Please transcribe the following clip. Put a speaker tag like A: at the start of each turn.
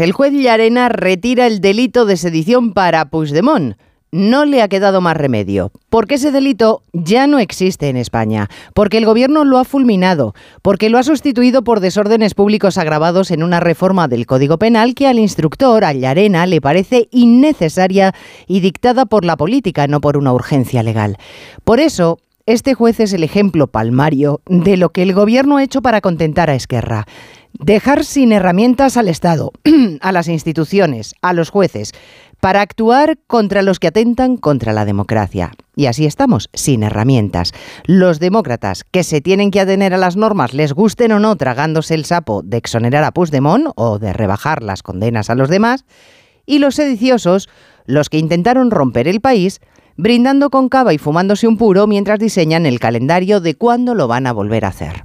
A: El juez Llarena retira el delito de sedición para Puigdemont no le ha quedado más remedio, porque ese delito ya no existe en España, porque el gobierno lo ha fulminado, porque lo ha sustituido por desórdenes públicos agravados en una reforma del Código Penal que al instructor, a Llarena, le parece innecesaria y dictada por la política, no por una urgencia legal. Por eso, este juez es el ejemplo palmario de lo que el gobierno ha hecho para contentar a Esquerra. Dejar sin herramientas al Estado, a las instituciones, a los jueces, para actuar contra los que atentan contra la democracia. Y así estamos, sin herramientas. Los demócratas, que se tienen que atener a las normas, les gusten o no, tragándose el sapo de exonerar a Puigdemont o de rebajar las condenas a los demás, y los sediciosos, los que intentaron romper el país, brindando con cava y fumándose un puro mientras diseñan el calendario de cuándo lo van a volver a hacer.